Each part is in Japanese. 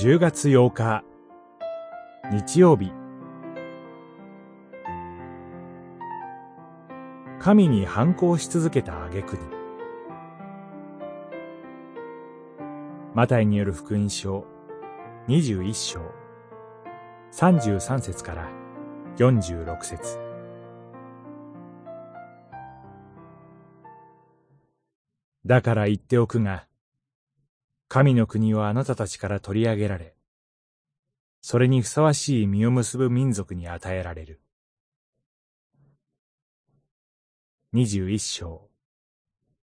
10月8日。日曜日。神に反抗し続けた挙句に。マタイによる福音書21章。33節から46節。だから言っておくが、神の国はあなたたちから取り上げられ、それにふさわしい実を結ぶ民族に与えられる。二十一章、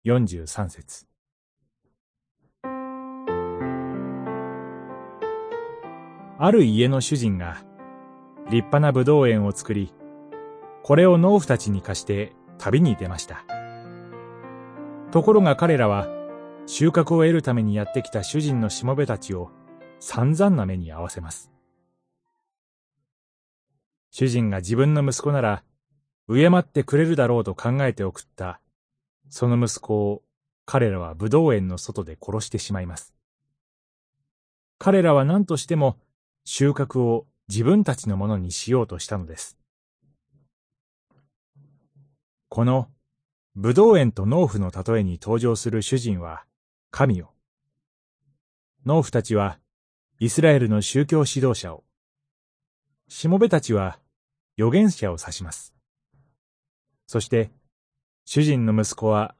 四十三節。ある家の主人が立派な葡萄園を作り、これを農夫たちに貸して旅に出ました。ところが彼らは収穫を得るためにやってきた主人のしもべたちを散々な目に合わせます。主人が自分の息子なら敬ってくれるだろうと考えて送った、その息子を彼らは武道園の外で殺してしまいます。彼らは何としても収穫を自分たちのものにしようとしたのです。この武道園と農夫の例えに登場する主人は神を。農夫たちはイスラエルの宗教指導者を。しもべたちは預言者を指します。そして、主人の息子は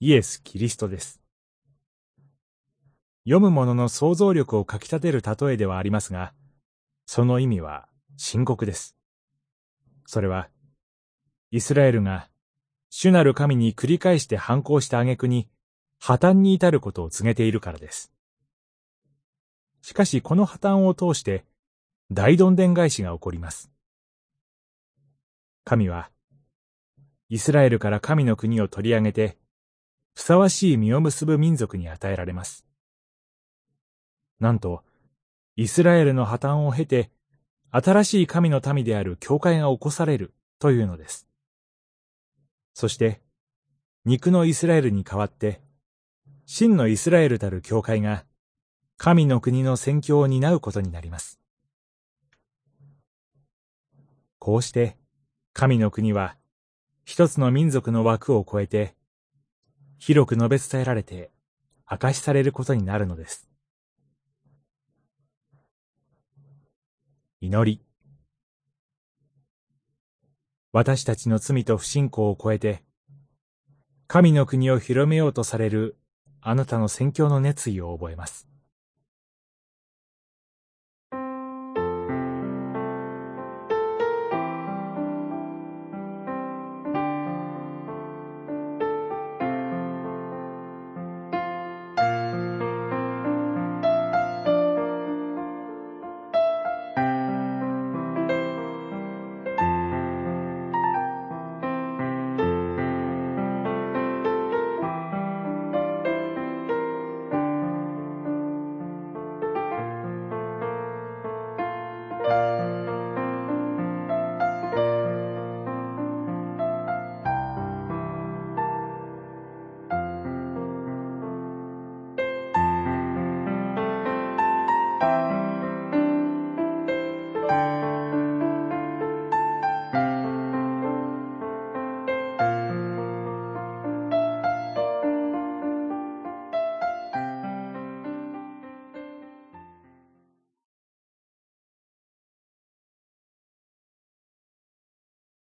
イエス・キリストです。読む者の想像力をかき立てる例えではありますが、その意味は深刻です。それは、イスラエルが主なる神に繰り返して反抗した挙句に、破綻に至ることを告げているからです。しかしこの破綻を通して、大どんでん返しが起こります。神は、イスラエルから神の国を取り上げて、ふさわしい実を結ぶ民族に与えられます。なんと、イスラエルの破綻を経て、新しい神の民である教会が起こされるというのです。そして、肉のイスラエルに代わって、真のイスラエルたる教会が、神の国の宣教を担うことになります。こうして、神の国は、一つの民族の枠を超えて、広く述べ伝えられて、明かしされることになるのです。祈り。私たちの罪と不信仰を超えて、神の国を広めようとされるあなたの宣教の熱意を覚えます。